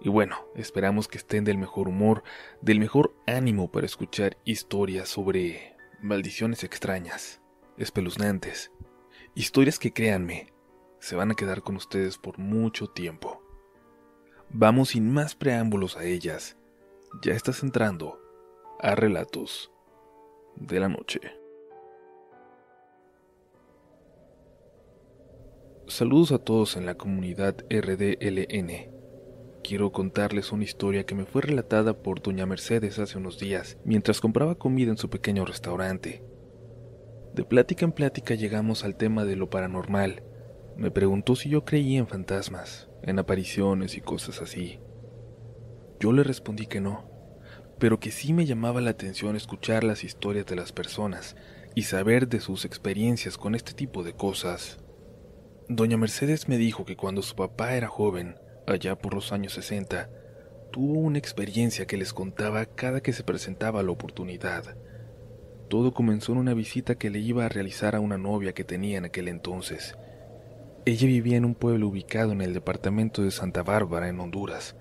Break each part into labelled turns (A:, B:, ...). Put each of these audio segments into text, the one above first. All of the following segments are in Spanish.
A: Y bueno, esperamos que estén del mejor humor, del mejor ánimo para escuchar historias sobre maldiciones extrañas, espeluznantes. Historias que créanme, se van a quedar con ustedes por mucho tiempo. Vamos sin más preámbulos a ellas. Ya estás entrando a Relatos de la Noche. Saludos a todos en la comunidad RDLN. Quiero contarles una historia que me fue relatada por doña Mercedes hace unos días, mientras compraba comida en su pequeño restaurante. De plática en plática llegamos al tema de lo paranormal. Me preguntó si yo creía en fantasmas, en apariciones y cosas así. Yo le respondí que no, pero que sí me llamaba la atención escuchar las historias de las personas y saber de sus experiencias con este tipo de cosas. Doña Mercedes me dijo que cuando su papá era joven, allá por los años 60, tuvo una experiencia que les contaba cada que se presentaba la oportunidad. Todo comenzó en una visita que le iba a realizar a una novia que tenía en aquel entonces. Ella vivía en un pueblo ubicado en el departamento de Santa Bárbara, en Honduras.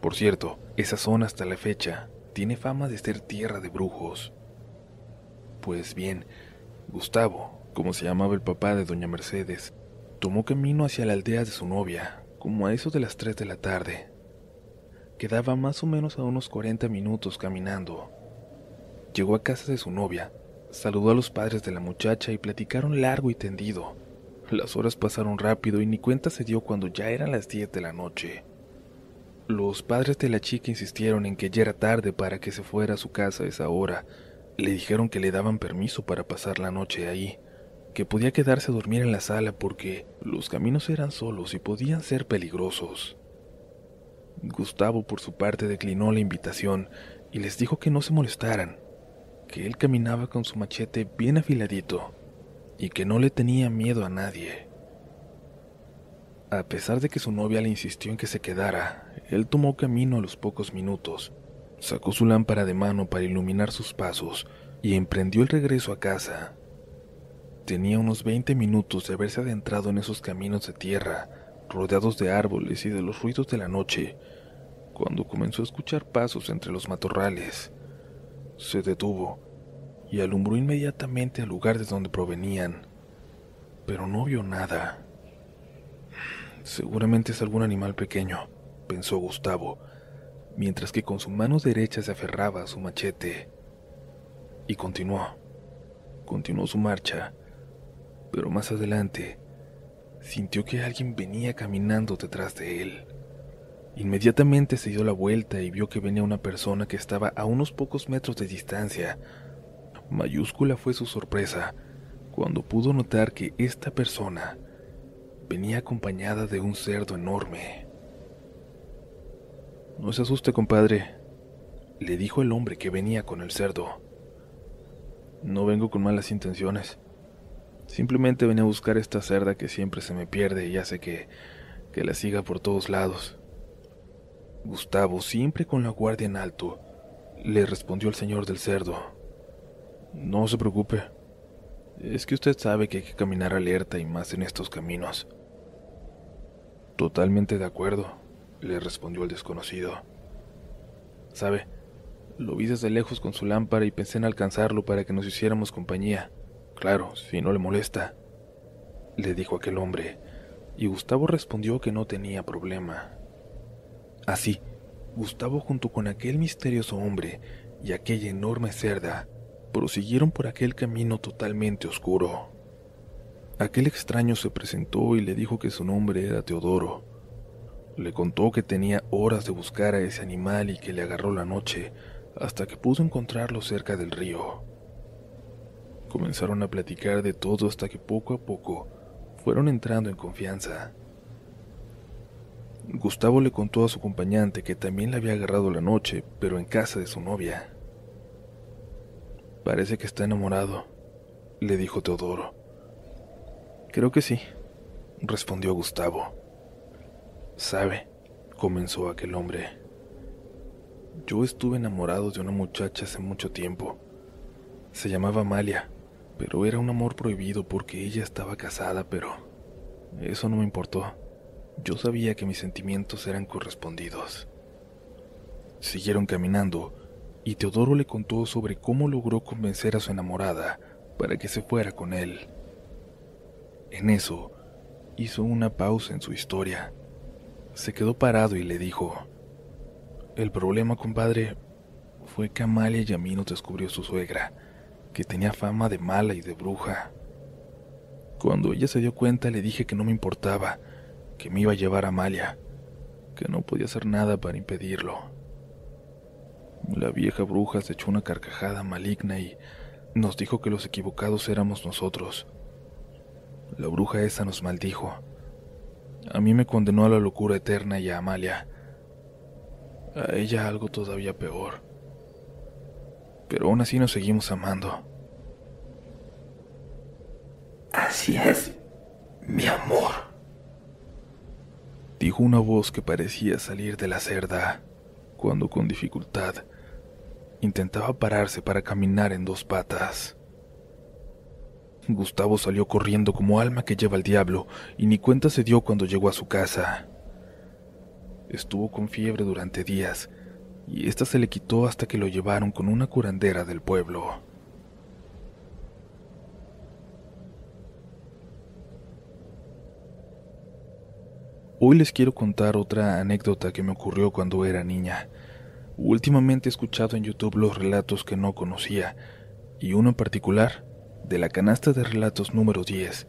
A: Por cierto, esa zona hasta la fecha tiene fama de ser tierra de brujos. Pues bien, Gustavo, como se llamaba el papá de doña Mercedes, tomó camino hacia la aldea de su novia, como a eso de las 3 de la tarde. Quedaba más o menos a unos 40 minutos caminando. Llegó a casa de su novia, saludó a los padres de la muchacha y platicaron largo y tendido. Las horas pasaron rápido y ni cuenta se dio cuando ya eran las 10 de la noche. Los padres de la chica insistieron en que ya era tarde para que se fuera a su casa a esa hora. Le dijeron que le daban permiso para pasar la noche ahí que podía quedarse a dormir en la sala porque los caminos eran solos y podían ser peligrosos. Gustavo por su parte declinó la invitación y les dijo que no se molestaran, que él caminaba con su machete bien afiladito y que no le tenía miedo a nadie. A pesar de que su novia le insistió en que se quedara, él tomó camino a los pocos minutos, sacó su lámpara de mano para iluminar sus pasos y emprendió el regreso a casa. Tenía unos 20 minutos de haberse adentrado en esos caminos de tierra, rodeados de árboles y de los ruidos de la noche, cuando comenzó a escuchar pasos entre los matorrales. Se detuvo y alumbró inmediatamente al lugar de donde provenían, pero no vio nada. Seguramente es algún animal pequeño, pensó Gustavo, mientras que con su mano derecha se aferraba a su machete. Y continuó. Continuó su marcha pero más adelante sintió que alguien venía caminando detrás de él. Inmediatamente se dio la vuelta y vio que venía una persona que estaba a unos pocos metros de distancia. Mayúscula fue su sorpresa cuando pudo notar que esta persona venía acompañada de un cerdo enorme. No se asuste, compadre, le dijo el hombre que venía con el cerdo. No vengo con malas intenciones. Simplemente venía a buscar esta cerda que siempre se me pierde y hace que, que la siga por todos lados. Gustavo, siempre con la guardia en alto, le respondió el señor del cerdo. No se preocupe. Es que usted sabe que hay que caminar alerta y más en estos caminos. Totalmente de acuerdo, le respondió el desconocido. Sabe, lo vi desde lejos con su lámpara y pensé en alcanzarlo para que nos hiciéramos compañía. Claro, si no le molesta, le dijo aquel hombre, y Gustavo respondió que no tenía problema. Así, Gustavo junto con aquel misterioso hombre y aquella enorme cerda prosiguieron por aquel camino totalmente oscuro. Aquel extraño se presentó y le dijo que su nombre era Teodoro. Le contó que tenía horas de buscar a ese animal y que le agarró la noche hasta que pudo encontrarlo cerca del río. Comenzaron a platicar de todo hasta que poco a poco fueron entrando en confianza. Gustavo le contó a su acompañante que también le había agarrado la noche, pero en casa de su novia. Parece que está enamorado, le dijo Teodoro. Creo que sí, respondió Gustavo. Sabe, comenzó aquel hombre. Yo estuve enamorado de una muchacha hace mucho tiempo. Se llamaba Amalia, pero era un amor prohibido porque ella estaba casada, pero eso no me importó. Yo sabía que mis sentimientos eran correspondidos. Siguieron caminando y Teodoro le contó sobre cómo logró convencer a su enamorada para que se fuera con él. En eso, hizo una pausa en su historia. Se quedó parado y le dijo, El problema, compadre, fue que Amalia y a mí nos descubrió su suegra, que tenía fama de mala y de bruja. Cuando ella se dio cuenta le dije que no me importaba, que me iba a llevar a Amalia, que no podía hacer nada para impedirlo. La vieja bruja se echó una carcajada maligna y nos dijo que los equivocados éramos nosotros. La bruja esa nos maldijo. A mí me condenó a la locura eterna y a Amalia. A ella algo todavía peor. Pero aún así nos seguimos amando.
B: Así es, mi amor
A: dijo una voz que parecía salir de la cerda, cuando con dificultad intentaba pararse para caminar en dos patas. Gustavo salió corriendo como alma que lleva el diablo y ni cuenta se dio cuando llegó a su casa. Estuvo con fiebre durante días y ésta se le quitó hasta que lo llevaron con una curandera del pueblo. Hoy les quiero contar otra anécdota que me ocurrió cuando era niña. Últimamente he escuchado en YouTube los relatos que no conocía, y uno en particular, de la canasta de relatos número 10,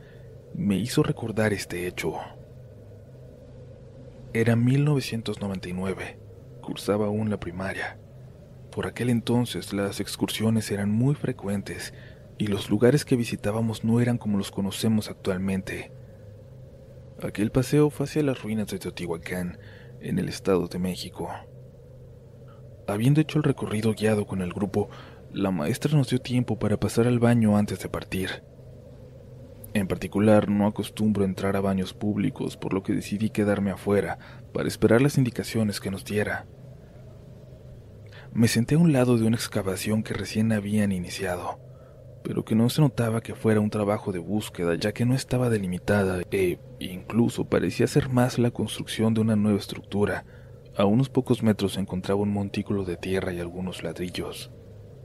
A: me hizo recordar este hecho. Era 1999, cursaba aún la primaria. Por aquel entonces las excursiones eran muy frecuentes y los lugares que visitábamos no eran como los conocemos actualmente. Aquel paseo fue hacia las ruinas de Teotihuacán, en el Estado de México. Habiendo hecho el recorrido guiado con el grupo, la maestra nos dio tiempo para pasar al baño antes de partir. En particular, no acostumbro entrar a baños públicos, por lo que decidí quedarme afuera para esperar las indicaciones que nos diera. Me senté a un lado de una excavación que recién habían iniciado pero que no se notaba que fuera un trabajo de búsqueda, ya que no estaba delimitada e incluso parecía ser más la construcción de una nueva estructura. A unos pocos metros se encontraba un montículo de tierra y algunos ladrillos.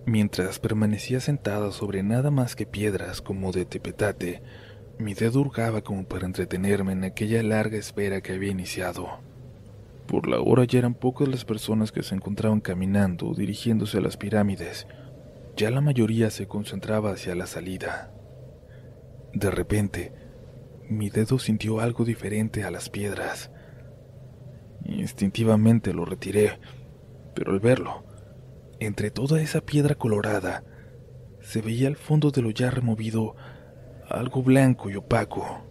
A: Mientras permanecía sentada sobre nada más que piedras como de tepetate, mi dedo hurgaba como para entretenerme en aquella larga espera que había iniciado. Por la hora ya eran pocas las personas que se encontraban caminando o dirigiéndose a las pirámides, ya la mayoría se concentraba hacia la salida. De repente, mi dedo sintió algo diferente a las piedras. Instintivamente lo retiré, pero al verlo, entre toda esa piedra colorada, se veía al fondo de lo ya removido algo blanco y opaco.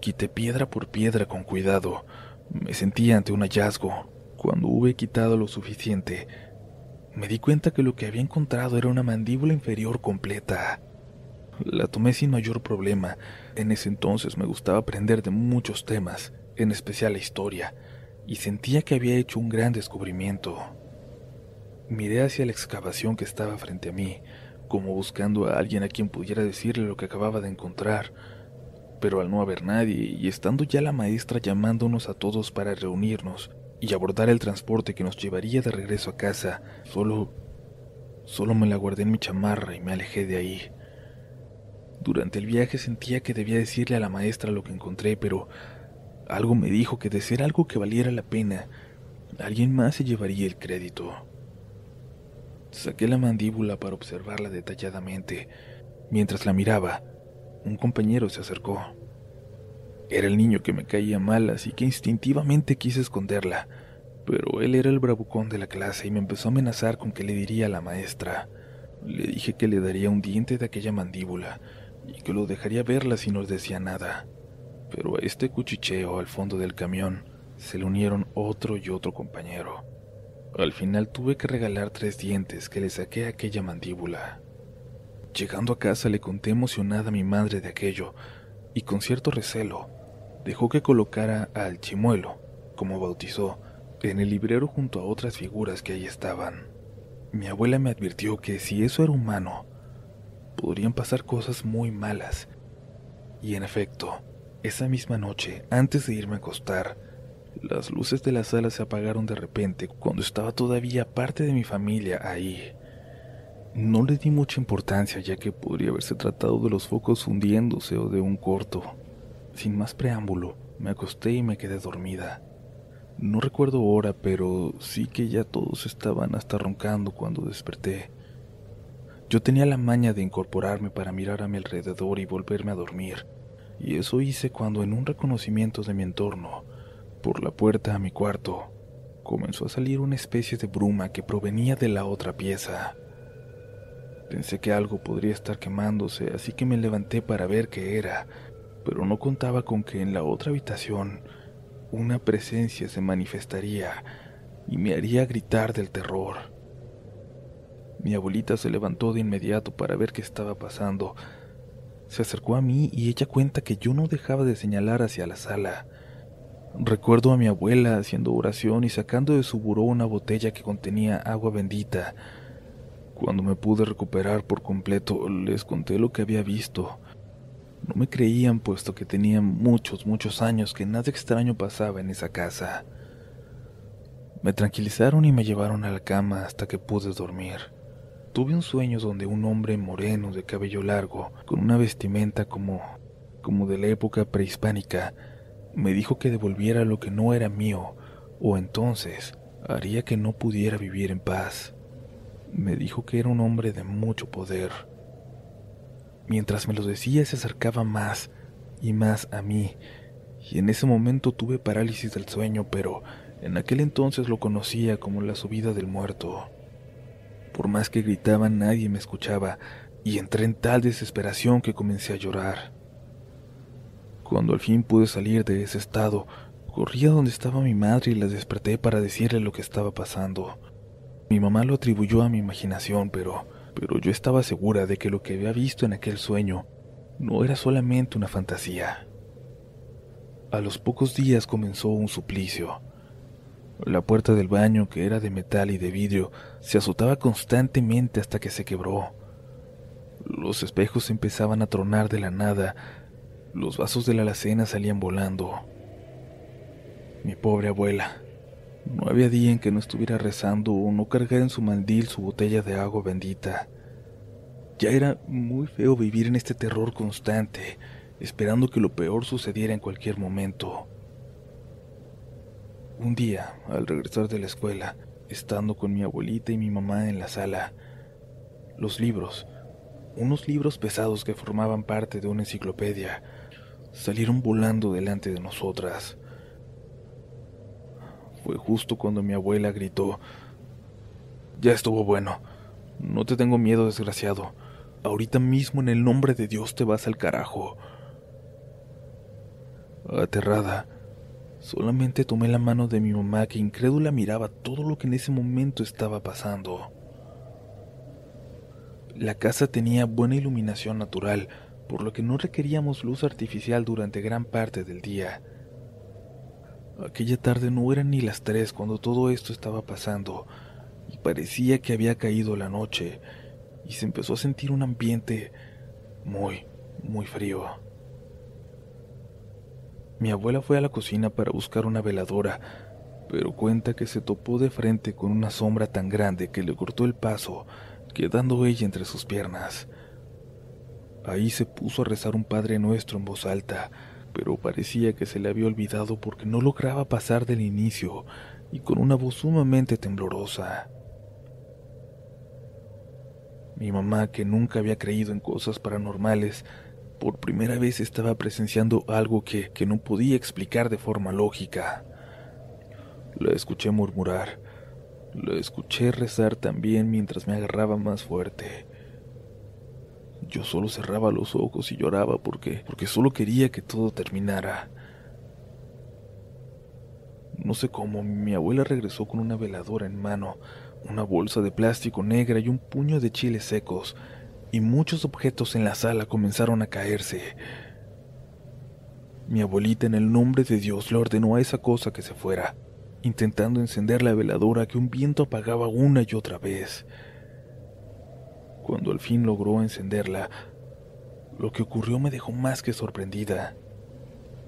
A: Quité piedra por piedra con cuidado. Me sentí ante un hallazgo. Cuando hube quitado lo suficiente, me di cuenta que lo que había encontrado era una mandíbula inferior completa. La tomé sin mayor problema. En ese entonces me gustaba aprender de muchos temas, en especial la historia, y sentía que había hecho un gran descubrimiento. Miré hacia la excavación que estaba frente a mí, como buscando a alguien a quien pudiera decirle lo que acababa de encontrar, pero al no haber nadie y estando ya la maestra llamándonos a todos para reunirnos, y abordar el transporte que nos llevaría de regreso a casa, solo... solo me la guardé en mi chamarra y me alejé de ahí. Durante el viaje sentía que debía decirle a la maestra lo que encontré, pero algo me dijo que de ser algo que valiera la pena, alguien más se llevaría el crédito. Saqué la mandíbula para observarla detalladamente. Mientras la miraba, un compañero se acercó. Era el niño que me caía mal, así que instintivamente quise esconderla, pero él era el bravucón de la clase y me empezó a amenazar con que le diría a la maestra. Le dije que le daría un diente de aquella mandíbula y que lo dejaría verla si no decía nada. Pero a este cuchicheo al fondo del camión se le unieron otro y otro compañero. Al final tuve que regalar tres dientes que le saqué a aquella mandíbula. Llegando a casa le conté emocionada a mi madre de aquello, y con cierto recelo, dejó que colocara al chimuelo, como bautizó, en el librero junto a otras figuras que ahí estaban. Mi abuela me advirtió que si eso era humano, podrían pasar cosas muy malas. Y en efecto, esa misma noche, antes de irme a acostar, las luces de la sala se apagaron de repente cuando estaba todavía parte de mi familia ahí. No le di mucha importancia ya que podría haberse tratado de los focos hundiéndose o de un corto. Sin más preámbulo, me acosté y me quedé dormida. No recuerdo hora, pero sí que ya todos estaban hasta roncando cuando desperté. Yo tenía la maña de incorporarme para mirar a mi alrededor y volverme a dormir, y eso hice cuando en un reconocimiento de mi entorno por la puerta a mi cuarto, comenzó a salir una especie de bruma que provenía de la otra pieza. Pensé que algo podría estar quemándose, así que me levanté para ver qué era, pero no contaba con que en la otra habitación una presencia se manifestaría y me haría gritar del terror. Mi abuelita se levantó de inmediato para ver qué estaba pasando. Se acercó a mí y ella cuenta que yo no dejaba de señalar hacia la sala. Recuerdo a mi abuela haciendo oración y sacando de su buró una botella que contenía agua bendita. Cuando me pude recuperar por completo, les conté lo que había visto. No me creían puesto que tenía muchos, muchos años que nada extraño pasaba en esa casa. Me tranquilizaron y me llevaron a la cama hasta que pude dormir. Tuve un sueño donde un hombre moreno de cabello largo, con una vestimenta como como de la época prehispánica, me dijo que devolviera lo que no era mío, o entonces haría que no pudiera vivir en paz. Me dijo que era un hombre de mucho poder. Mientras me lo decía se acercaba más y más a mí, y en ese momento tuve parálisis del sueño, pero en aquel entonces lo conocía como la subida del muerto. Por más que gritaba nadie me escuchaba, y entré en tal desesperación que comencé a llorar. Cuando al fin pude salir de ese estado, corrí a donde estaba mi madre y la desperté para decirle lo que estaba pasando. Mi mamá lo atribuyó a mi imaginación, pero, pero yo estaba segura de que lo que había visto en aquel sueño no era solamente una fantasía. A los pocos días comenzó un suplicio. La puerta del baño, que era de metal y de vidrio, se azotaba constantemente hasta que se quebró. Los espejos empezaban a tronar de la nada los vasos de la alacena salían volando. Mi pobre abuela. No había día en que no estuviera rezando o no cargara en su mandil su botella de agua bendita. Ya era muy feo vivir en este terror constante, esperando que lo peor sucediera en cualquier momento. Un día, al regresar de la escuela, estando con mi abuelita y mi mamá en la sala, los libros, unos libros pesados que formaban parte de una enciclopedia, salieron volando delante de nosotras. Fue justo cuando mi abuela gritó, Ya estuvo bueno, no te tengo miedo, desgraciado, ahorita mismo en el nombre de Dios te vas al carajo. Aterrada, solamente tomé la mano de mi mamá que incrédula miraba todo lo que en ese momento estaba pasando. La casa tenía buena iluminación natural, por lo que no requeríamos luz artificial durante gran parte del día. Aquella tarde no eran ni las tres cuando todo esto estaba pasando, y parecía que había caído la noche, y se empezó a sentir un ambiente muy, muy frío. Mi abuela fue a la cocina para buscar una veladora, pero cuenta que se topó de frente con una sombra tan grande que le cortó el paso, quedando ella entre sus piernas. Ahí se puso a rezar un Padre Nuestro en voz alta, pero parecía que se le había olvidado porque no lograba pasar del inicio y con una voz sumamente temblorosa. Mi mamá, que nunca había creído en cosas paranormales, por primera vez estaba presenciando algo que, que no podía explicar de forma lógica. La escuché murmurar, la escuché rezar también mientras me agarraba más fuerte Yo solo cerraba los ojos y lloraba porque, porque solo quería que todo terminara. No sé cómo, mi abuela regresó con una veladora en mano, una bolsa de plástico negra y un puño de chiles secos, y muchos objetos en la sala comenzaron a caerse. Mi abuelita en el nombre de Dios le ordenó a esa cosa que se fuera, intentando encender la veladora que un viento apagaba una y otra vez. Cuando al fin logró encenderla, lo que ocurrió me dejó más que sorprendida.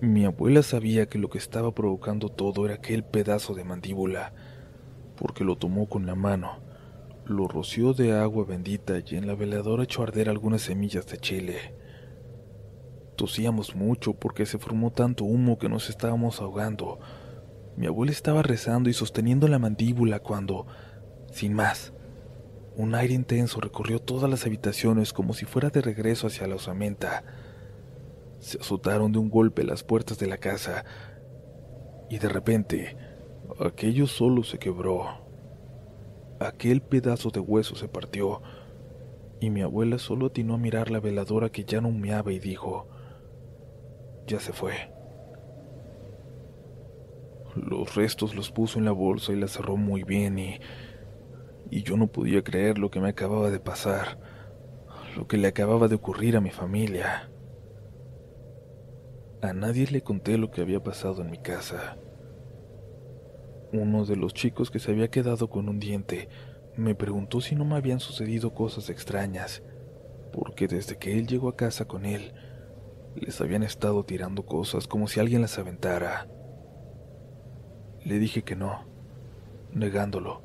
A: Mi abuela sabía que lo que estaba provocando todo era aquel pedazo de mandíbula, porque lo tomó con la mano, lo roció de agua bendita y en la veladora echó a arder algunas semillas de chile. Tosíamos mucho porque se formó tanto humo que nos estábamos ahogando. Mi abuela estaba rezando y sosteniendo la mandíbula cuando, sin más, un aire intenso recorrió todas las habitaciones como si fuera de regreso hacia la osamenta. Se azotaron de un golpe las puertas de la casa y de repente aquello solo se quebró. Aquel pedazo de hueso se partió y mi abuela solo atinó a mirar la veladora que ya no humeaba y dijo, ya se fue. Los restos los puso en la bolsa y la cerró muy bien y, y yo no podía creer lo que me acababa de pasar, lo que le acababa de ocurrir a mi familia. A nadie le conté lo que había pasado en mi casa. Uno de los chicos que se había quedado con un diente me preguntó si no me habían sucedido cosas extrañas, porque desde que él llegó a casa con él, les habían estado tirando cosas como si alguien las aventara. Le dije que no, negándolo,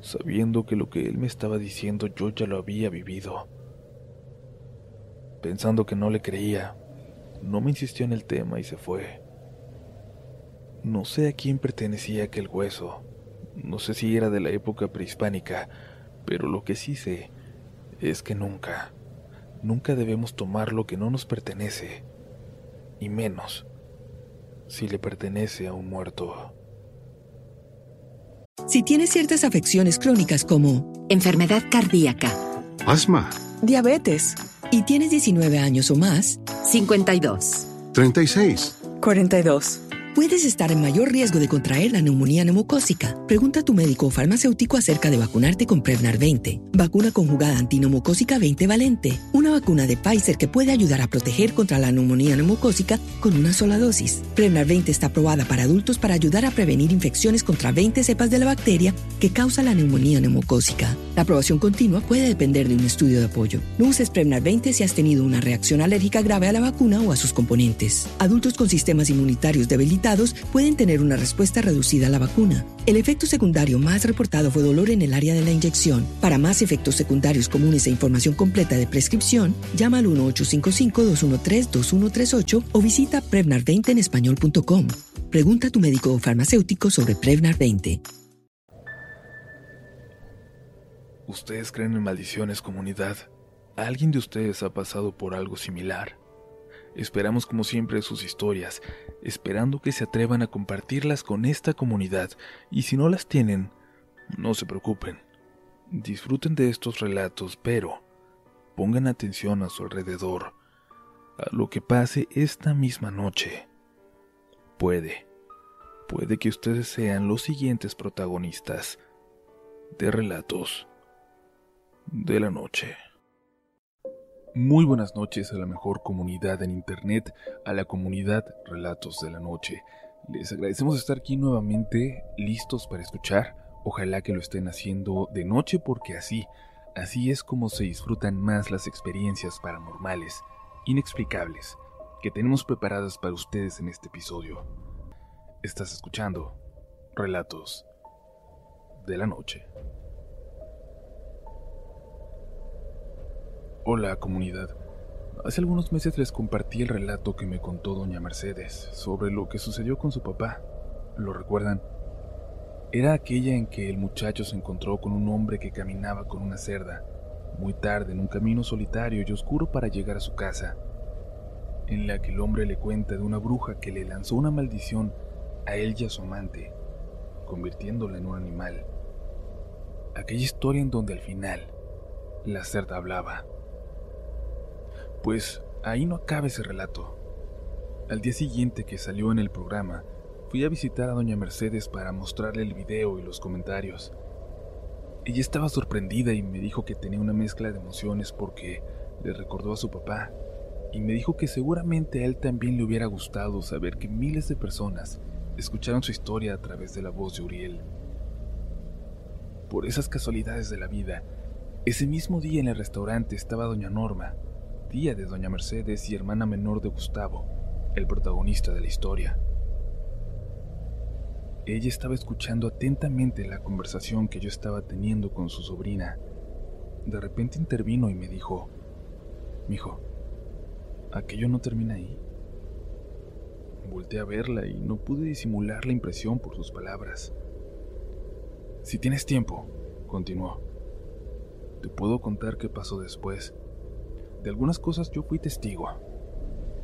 A: sabiendo que lo que él me estaba diciendo yo ya lo había vivido. Pensando que no le creía, no me insistió en el tema y se fue. No sé a quién pertenecía aquel hueso, no sé si era de la época prehispánica, pero lo que sí sé es que nunca, nunca debemos tomar lo que no nos pertenece, y menos si le pertenece a un muerto.
C: Si tienes ciertas afecciones crónicas como
D: enfermedad cardíaca,
E: asma,
C: diabetes, y tienes 19 años o más,
D: 52,
E: 36,
F: 42
C: puedes estar en mayor riesgo de contraer la neumonía neumocócica. Pregunta a tu médico o farmacéutico acerca de vacunarte con Prevnar 20, vacuna conjugada antineumocócica 20 valente, una vacuna de Pfizer que puede ayudar a proteger contra la neumonía neumocócica con una sola dosis. Prevnar 20 está aprobada para adultos para ayudar a prevenir infecciones contra 20 cepas de la bacteria que causa la neumonía neumocócica. La aprobación continua puede depender de un estudio de apoyo. No uses Prevnar 20 si has tenido una reacción alérgica grave a la vacuna o a sus componentes. Adultos con sistemas inmunitarios debilitados pueden tener una respuesta reducida a la vacuna. El efecto secundario más reportado fue dolor en el área de la inyección. Para más efectos secundarios comunes e información completa de prescripción, llama al 1-855-213-2138 o visita Prevnar20 en español.com. Pregunta a tu médico o farmacéutico sobre Prevnar 20.
A: ¿Ustedes creen en maldiciones, comunidad? ¿Alguien de ustedes ha pasado por algo similar? Esperamos como siempre sus historias, esperando que se atrevan a compartirlas con esta comunidad y si no las tienen, no se preocupen. Disfruten de estos relatos, pero pongan atención a su alrededor, a lo que pase esta misma noche. Puede, puede que ustedes sean los siguientes protagonistas de relatos de la noche. Muy buenas noches a la mejor comunidad en Internet, a la comunidad Relatos de la Noche. Les agradecemos estar aquí nuevamente listos para escuchar. Ojalá que lo estén haciendo de noche porque así, así es como se disfrutan más las experiencias paranormales, inexplicables, que tenemos preparadas para ustedes en este episodio. Estás escuchando Relatos de la Noche. Hola comunidad. Hace algunos meses les compartí el relato que me contó doña Mercedes sobre lo que sucedió con su papá. ¿Lo recuerdan? Era aquella en que el muchacho se encontró con un hombre que caminaba con una cerda, muy tarde en un camino solitario y oscuro para llegar a su casa, en la que el hombre le cuenta de una bruja que le lanzó una maldición a él y a su amante, convirtiéndola en un animal. Aquella historia en donde al final la cerda hablaba Pues ahí no acaba ese relato. Al día siguiente que salió en el programa, fui a visitar a doña Mercedes para mostrarle el video y los comentarios. Ella estaba sorprendida y me dijo que tenía una mezcla de emociones porque le recordó a su papá y me dijo que seguramente a él también le hubiera gustado saber que miles de personas escucharon su historia a través de la voz de Uriel. Por esas casualidades de la vida, ese mismo día en el restaurante estaba doña Norma, tía de doña Mercedes y hermana menor de Gustavo, el protagonista de la historia. Ella estaba escuchando atentamente la conversación que yo estaba teniendo con su sobrina. De repente intervino y me dijo, Mijo, ¿aquello no termina ahí? Volté a verla y no pude disimular la impresión por sus palabras. Si tienes tiempo, continuó, te puedo contar qué pasó después. De algunas cosas yo fui testigo.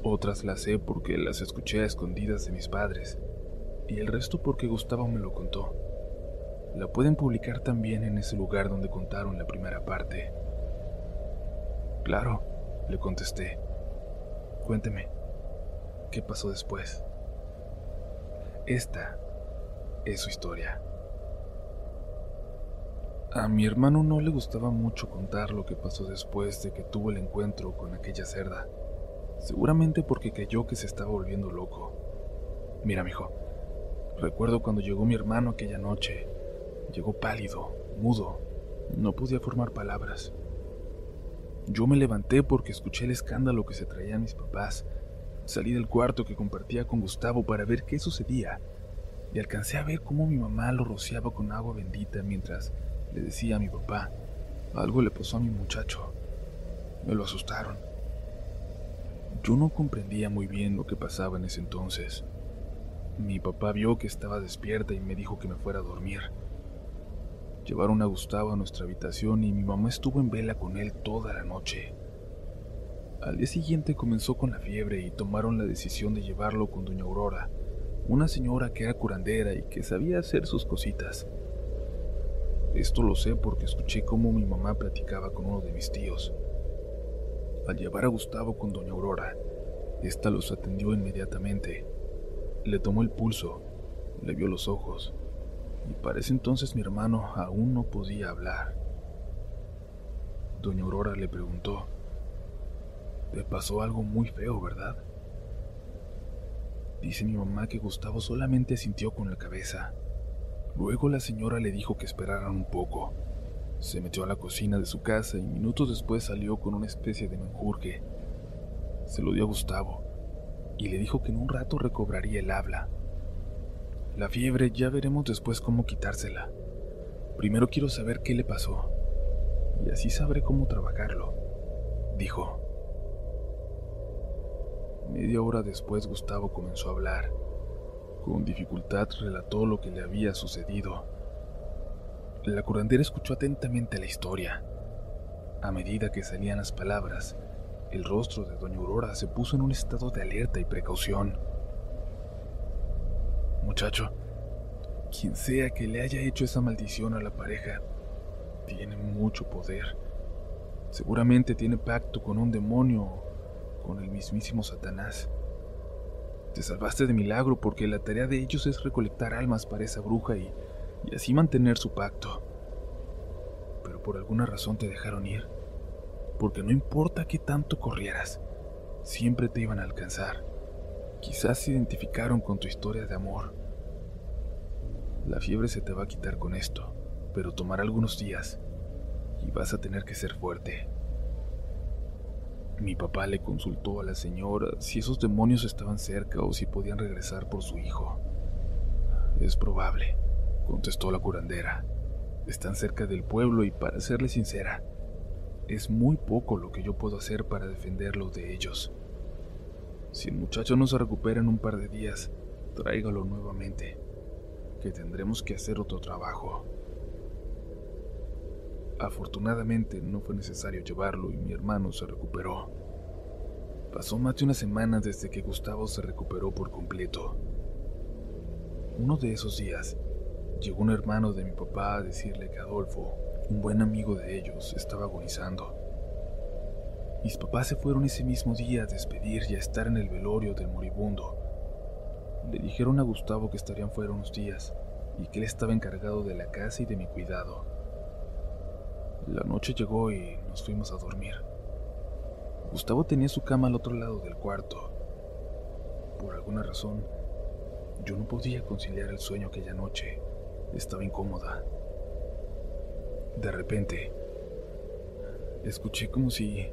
A: Otras las sé porque las escuché a escondidas de mis padres. Y el resto porque Gustavo me lo contó. La pueden publicar también en ese lugar donde contaron la primera parte. Claro, le contesté. Cuénteme, ¿qué pasó después? Esta es su historia. A mi hermano no le gustaba mucho contar lo que pasó después de que tuvo el encuentro con aquella cerda. Seguramente porque creyó que se estaba volviendo loco. Mira, mijo, recuerdo cuando llegó mi hermano aquella noche. Llegó pálido, mudo, no podía formar palabras. Yo me levanté porque escuché el escándalo que se traían mis papás. Salí del cuarto que compartía con Gustavo para ver qué sucedía y alcancé a ver cómo mi mamá lo rociaba con agua bendita mientras le decía a mi papá, algo le pasó a mi muchacho. Me lo asustaron. Yo no comprendía muy bien lo que pasaba en ese entonces. Mi papá vio que estaba despierta y me dijo que me fuera a dormir. Llevaron a Gustavo a nuestra habitación y mi mamá estuvo en vela con él toda la noche. Al día siguiente comenzó con la fiebre y tomaron la decisión de llevarlo con doña Aurora, una señora que era curandera y que sabía hacer sus cositas. Esto lo sé porque escuché cómo mi mamá platicaba con uno de mis tíos. Al llevar a Gustavo con doña Aurora, ésta los atendió inmediatamente. Le tomó el pulso, le vio los ojos, y para ese entonces mi hermano aún no podía hablar. Doña Aurora le preguntó, «¿Le pasó algo muy feo, ¿verdad? Dice mi mamá que Gustavo solamente sintió con la cabeza. Luego la señora le dijo que esperaran un poco. Se metió a la cocina de su casa y minutos después salió con una especie de menjurje. Se lo dio a Gustavo y le dijo que en un rato recobraría el habla. La fiebre ya veremos después cómo quitársela. Primero quiero saber qué le pasó y así sabré cómo trabajarlo, dijo. Media hora después Gustavo comenzó a hablar. Con dificultad relató lo que le había sucedido. La curandera escuchó atentamente la historia. A medida que salían las palabras, el rostro de doña Aurora se puso en un estado de alerta y precaución. Muchacho, quien sea que le haya hecho esa maldición a la pareja, tiene mucho poder. Seguramente tiene pacto con un demonio o con el mismísimo Satanás. Te salvaste de milagro porque la tarea de ellos es recolectar almas para esa bruja y, y así mantener su pacto. Pero por alguna razón te dejaron ir. Porque no importa qué tanto corrieras, siempre te iban a alcanzar. Quizás se identificaron con tu historia de amor. La fiebre se te va a quitar con esto, pero tomará algunos días y vas a tener que ser fuerte. Mi papá le consultó a la señora si esos demonios estaban cerca o si podían regresar por su hijo. Es probable, contestó la curandera. Están cerca del pueblo y para serle sincera, es muy poco lo que yo puedo hacer para defenderlo de ellos. Si el muchacho no se recupera en un par de días, tráigalo nuevamente, que tendremos que hacer otro trabajo. Afortunadamente no fue necesario llevarlo y mi hermano se recuperó. Pasó más de una semana desde que Gustavo se recuperó por completo. Uno de esos días, llegó un hermano de mi papá a decirle que Adolfo, un buen amigo de ellos, estaba agonizando. Mis papás se fueron ese mismo día a despedir y a estar en el velorio del moribundo. Le dijeron a Gustavo que estarían fuera unos días y que él estaba encargado de la casa y de mi cuidado. La noche llegó y nos fuimos a dormir. Gustavo tenía su cama al otro lado del cuarto. Por alguna razón, yo no podía conciliar el sueño aquella noche. Estaba incómoda. De repente, escuché como si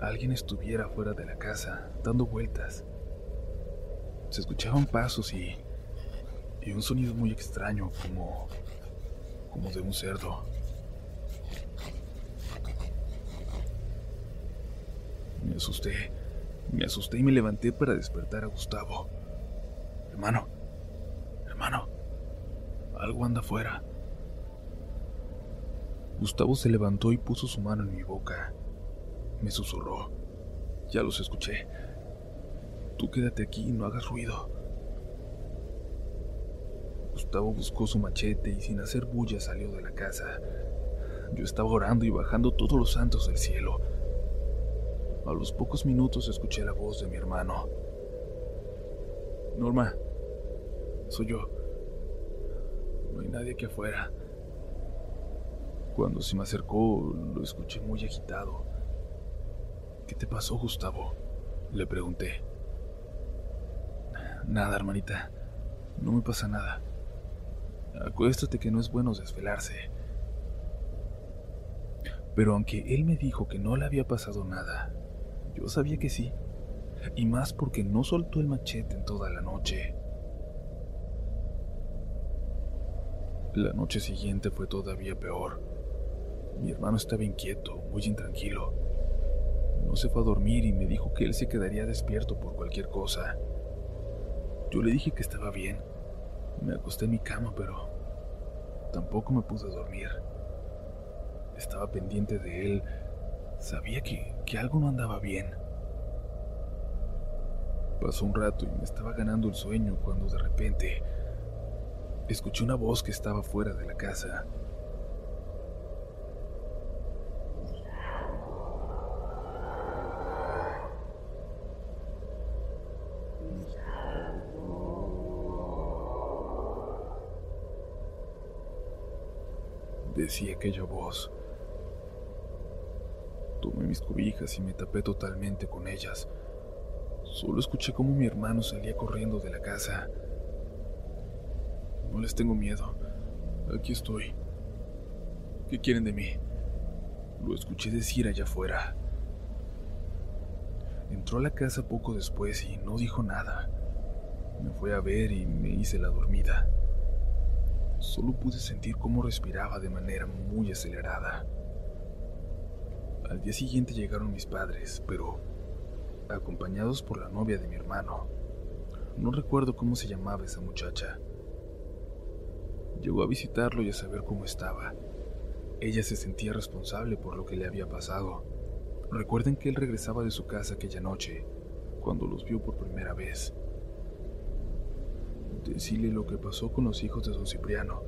A: alguien estuviera fuera de la casa, dando vueltas. Se escuchaban pasos y, y un sonido muy extraño, como, como de un cerdo. Me asusté, me asusté y me levanté para despertar a Gustavo. Hermano, hermano, algo anda afuera. Gustavo se levantó y puso su mano en mi boca. Me susurró. Ya los escuché. Tú quédate aquí y no hagas ruido. Gustavo buscó su machete y sin hacer bulla salió de la casa. Yo estaba orando y bajando todos los santos del cielo. A los pocos minutos escuché la voz de mi hermano. Norma, soy yo. No hay nadie aquí afuera. Cuando se me acercó, lo escuché muy agitado. ¿Qué te pasó, Gustavo? Le pregunté. Nada, hermanita. No me pasa nada. Acuéstate que no es bueno desvelarse. Pero aunque él me dijo que no le había pasado nada, yo sabía que sí. Y más porque no soltó el machete en toda la noche. La noche siguiente fue todavía peor. Mi hermano estaba inquieto, muy intranquilo. No se fue a dormir y me dijo que él se quedaría despierto por cualquier cosa. Yo le dije que estaba bien. Me acosté en mi cama, pero tampoco me pude dormir. Estaba pendiente de él. Sabía que, que algo no andaba bien. Pasó un rato y me estaba ganando el sueño cuando de repente escuché una voz que estaba fuera de la casa. Decía aquella voz. Tomé mis cobijas y me tapé totalmente con ellas. Solo escuché cómo mi hermano salía corriendo de la casa. No les tengo miedo. Aquí estoy. ¿Qué quieren de mí? Lo escuché decir allá afuera. Entró a la casa poco después y no dijo nada. Me fue a ver y me hice la dormida. Solo pude sentir cómo respiraba de manera muy acelerada. Al día siguiente llegaron mis padres, pero acompañados por la novia de mi hermano. No recuerdo cómo se llamaba esa muchacha. Llegó a visitarlo y a saber cómo estaba. Ella se sentía responsable por lo que le había pasado. Recuerden que él regresaba de su casa aquella noche, cuando los vio por primera vez. Decirle lo que pasó con los hijos de don Cipriano,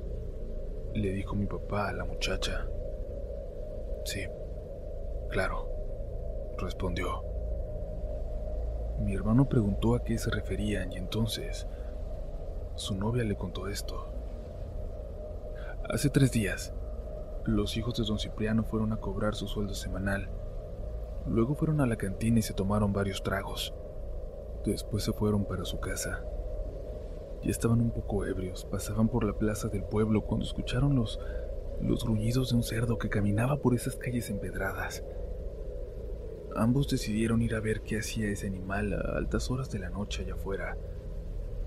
A: le dijo mi papá a la muchacha. Sí, claro, respondió. Mi hermano preguntó a qué se referían y entonces su novia le contó esto. Hace tres días, los hijos de don Cipriano fueron a cobrar su sueldo semanal. Luego fueron a la cantina y se tomaron varios tragos. Después se fueron para su casa. Ya estaban un poco ebrios, pasaban por la plaza del pueblo cuando escucharon los, los gruñidos de un cerdo que caminaba por esas calles empedradas. Ambos decidieron ir a ver qué hacía ese animal a altas horas de la noche allá afuera,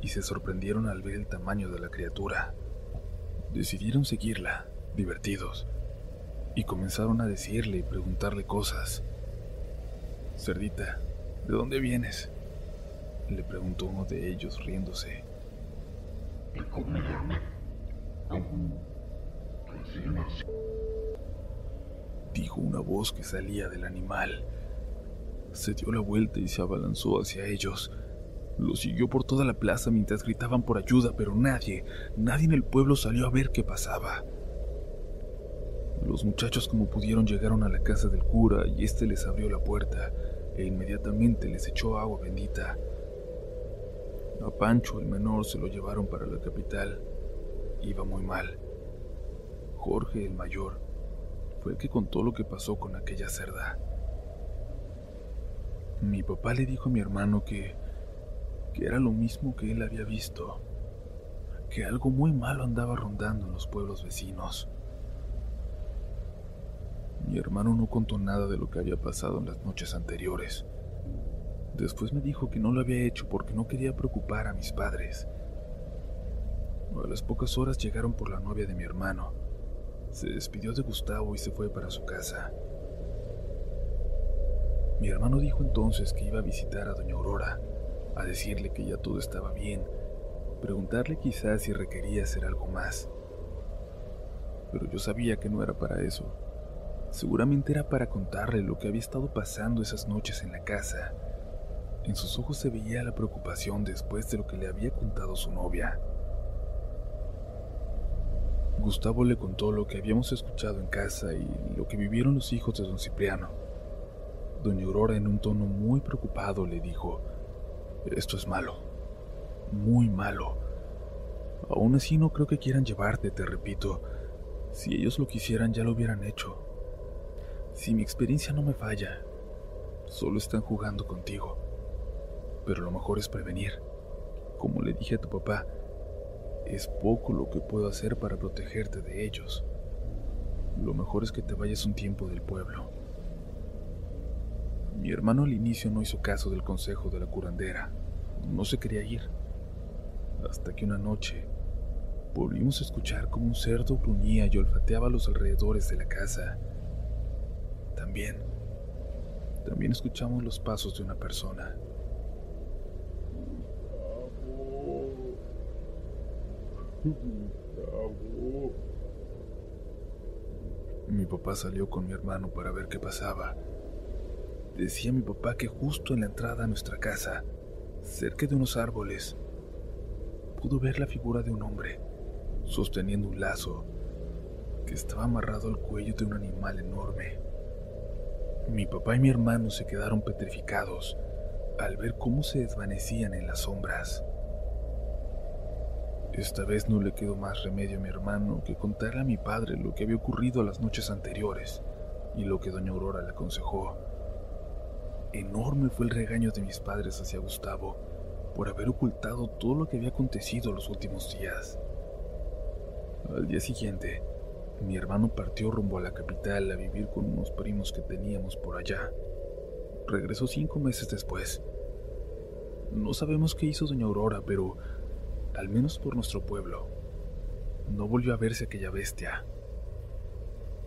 A: y se sorprendieron al ver el tamaño de la criatura. Decidieron seguirla, divertidos, y comenzaron a decirle y preguntarle cosas. Cerdita, ¿de dónde vienes? Le preguntó uno de ellos riéndose. Dijo una voz que salía del animal. Se dio la vuelta y se abalanzó hacia ellos. Lo siguió por toda la plaza mientras gritaban por ayuda, pero nadie, nadie en el pueblo salió a ver qué pasaba. Los muchachos como pudieron llegaron a la casa del cura y éste les abrió la puerta e inmediatamente les echó agua bendita. A Pancho, el menor, se lo llevaron para la capital. Iba muy mal. Jorge, el mayor, fue el que contó lo que pasó con aquella cerda. Mi papá le dijo a mi hermano que, que era lo mismo que él había visto, que algo muy malo andaba rondando en los pueblos vecinos. Mi hermano no contó nada de lo que había pasado en las noches anteriores. Después me dijo que no lo había hecho porque no quería preocupar a mis padres. A las pocas horas llegaron por la novia de mi hermano. Se despidió de Gustavo y se fue para su casa. Mi hermano dijo entonces que iba a visitar a doña Aurora, a decirle que ya todo estaba bien, preguntarle quizás si requería hacer algo más. Pero yo sabía que no era para eso. Seguramente era para contarle lo que había estado pasando esas noches en la casa. En sus ojos se veía la preocupación después de lo que le había contado su novia. Gustavo le contó lo que habíamos escuchado en casa y lo que vivieron los hijos de don Cipriano. Doña Aurora en un tono muy preocupado le dijo, esto es malo, muy malo. Aún así no creo que quieran llevarte, te repito. Si ellos lo quisieran ya lo hubieran hecho. Si mi experiencia no me falla, solo están jugando contigo. Pero lo mejor es prevenir. Como le dije a tu papá, es poco lo que puedo hacer para protegerte de ellos. Lo mejor es que te vayas un tiempo del pueblo. Mi hermano al inicio no hizo caso del consejo de la curandera. No se quería ir. Hasta que una noche volvimos a escuchar como un cerdo gruñía y olfateaba los alrededores de la casa. También, también escuchamos los pasos de una persona. Mi papá salió con mi hermano para ver qué pasaba. Decía mi papá que justo en la entrada a nuestra casa, cerca de unos árboles, pudo ver la figura de un hombre sosteniendo un lazo que estaba amarrado al cuello de un animal enorme. Mi papá y mi hermano se quedaron petrificados al ver cómo se desvanecían en las sombras. Esta vez no le quedó más remedio a mi hermano que contarle a mi padre lo que había ocurrido las noches anteriores y lo que doña Aurora le aconsejó. Enorme fue el regaño de mis padres hacia Gustavo por haber ocultado todo lo que había acontecido los últimos días. Al día siguiente, mi hermano partió rumbo a la capital a vivir con unos primos que teníamos por allá. Regresó cinco meses después. No sabemos qué hizo doña Aurora, pero al menos por nuestro pueblo, no volvió a verse aquella bestia.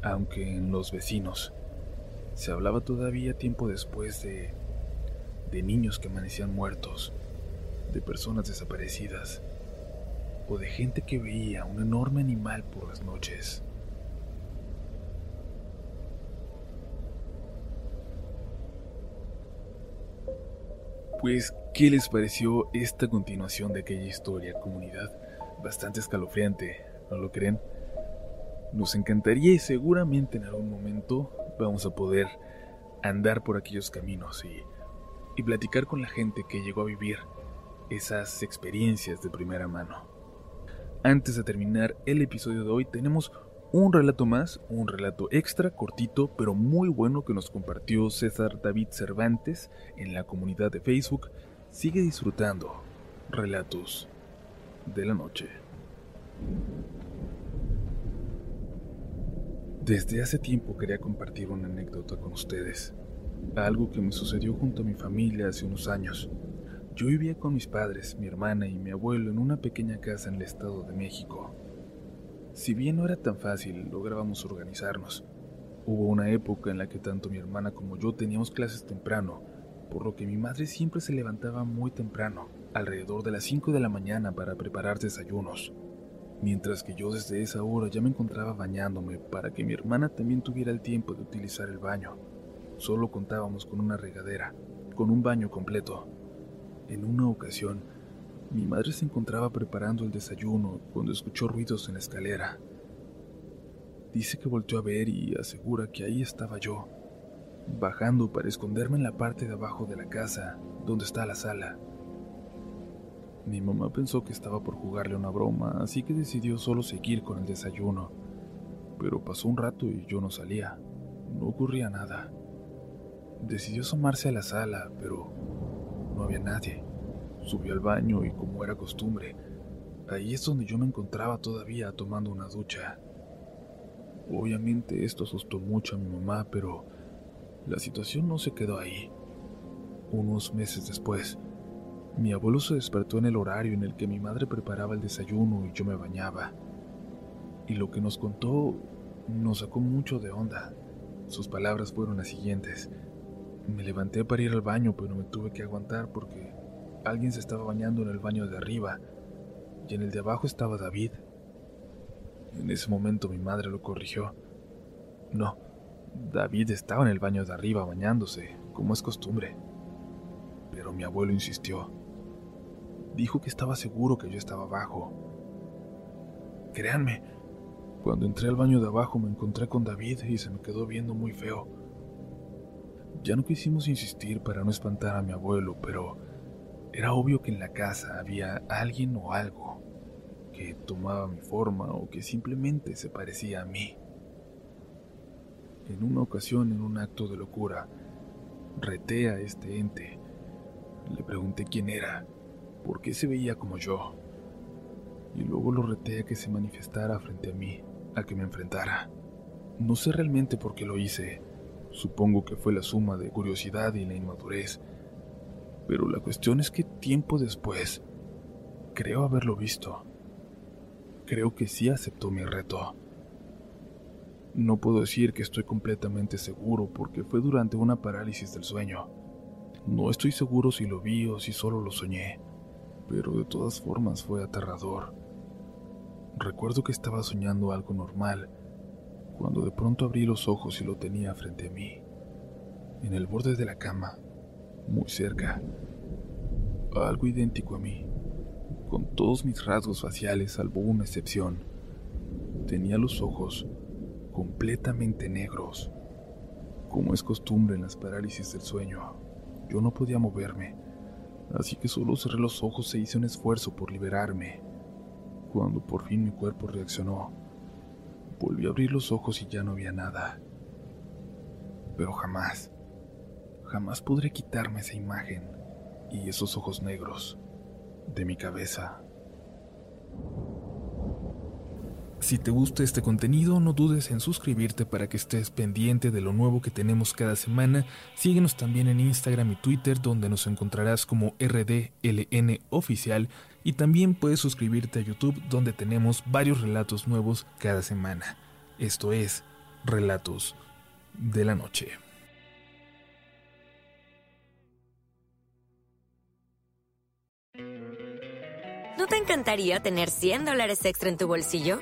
A: Aunque en los vecinos se hablaba todavía tiempo después de de niños que amanecían muertos, de personas desaparecidas o de gente que veía un enorme animal por las noches. Pues, ¿qué les pareció esta continuación de aquella historia, comunidad? Bastante escalofriante, ¿no lo creen? Nos encantaría y seguramente en algún momento vamos a poder andar por aquellos caminos y, y platicar con la gente que llegó a vivir esas experiencias de primera mano. Antes de terminar el episodio de hoy tenemos un relato más, un relato extra, cortito, pero muy bueno que nos compartió César David Cervantes en la comunidad de Facebook. Sigue disfrutando relatos de la noche. Desde hace tiempo quería compartir una anécdota con ustedes, algo que me sucedió junto a mi familia hace unos años. Yo vivía con mis padres, mi hermana y mi abuelo en una pequeña casa en el Estado de México. Si bien no era tan fácil, lográbamos organizarnos. Hubo una época en la que tanto mi hermana como yo teníamos clases temprano, por lo que mi madre siempre se levantaba muy temprano, alrededor de las 5 de la mañana para preparar desayunos, mientras que yo desde esa hora ya me encontraba bañándome para que mi hermana también tuviera el tiempo de utilizar el baño. Solo contábamos con una regadera, con un baño completo. En una ocasión, mi madre se encontraba preparando el desayuno cuando escuchó ruidos en la escalera. Dice que volteó a ver y asegura que ahí estaba yo, bajando para esconderme en la parte de abajo de la casa, donde está la sala. Mi mamá pensó que estaba por jugarle una broma, así que decidió solo seguir con el desayuno. Pero pasó un rato y yo no salía. No ocurría nada. Decidió asomarse a la sala, pero no había nadie. Subió al baño y como era costumbre, ahí es donde yo me encontraba todavía tomando una ducha. Obviamente esto asustó mucho a mi mamá, pero la situación no se quedó ahí. Unos meses después, mi abuelo se despertó en el horario en el que mi madre preparaba el desayuno y yo me bañaba. Y lo que nos contó nos sacó mucho de onda. Sus palabras fueron las siguientes. Me levanté para ir al baño, pero me tuve que aguantar porque alguien se estaba bañando en el baño de arriba y en el de abajo estaba David. En ese momento mi madre lo corrigió. No, David estaba en el baño de arriba bañándose, como es costumbre. Pero mi abuelo insistió. Dijo que estaba seguro que yo estaba abajo. Créanme, cuando entré al baño de abajo me encontré con David y se me quedó viendo muy feo. Ya no quisimos insistir para no espantar a mi abuelo, pero era obvio que en la casa había alguien o algo que tomaba mi forma o que simplemente se parecía a mí. En una ocasión, en un acto de locura, reté a este ente. Le pregunté quién era, por qué se veía como yo, y luego lo reté a que se manifestara frente a mí a que me enfrentara. No sé realmente por qué lo hice. Supongo que fue la suma de curiosidad y la inmadurez. Pero la cuestión es que tiempo después, creo haberlo visto. Creo que sí aceptó mi reto. No puedo decir que estoy completamente seguro porque fue durante una parálisis del sueño. No estoy seguro si lo vi o si solo lo soñé, pero de todas formas fue aterrador. Recuerdo que estaba soñando algo normal, cuando de pronto abrí los ojos y lo tenía frente a mí, en el borde de la cama, muy cerca. Algo idéntico a mí, con todos mis rasgos faciales salvo una excepción. Tenía los ojos completamente negros. Como es costumbre en las parálisis del sueño, yo no podía moverme, así que solo cerré los ojos e hice un esfuerzo por liberarme cuando por fin mi cuerpo reaccionó, volví a abrir los ojos y ya no había nada. Pero jamás, jamás podré quitarme esa imagen y esos ojos negros de mi cabeza. Si te gusta este contenido, no dudes en suscribirte para que estés pendiente de lo nuevo que tenemos cada semana. Síguenos también en Instagram y Twitter, donde nos encontrarás como RDLN Oficial. Y también puedes suscribirte a YouTube, donde tenemos varios relatos nuevos cada semana. Esto es Relatos de la Noche.
F: ¿No te encantaría tener 100 dólares extra en tu bolsillo?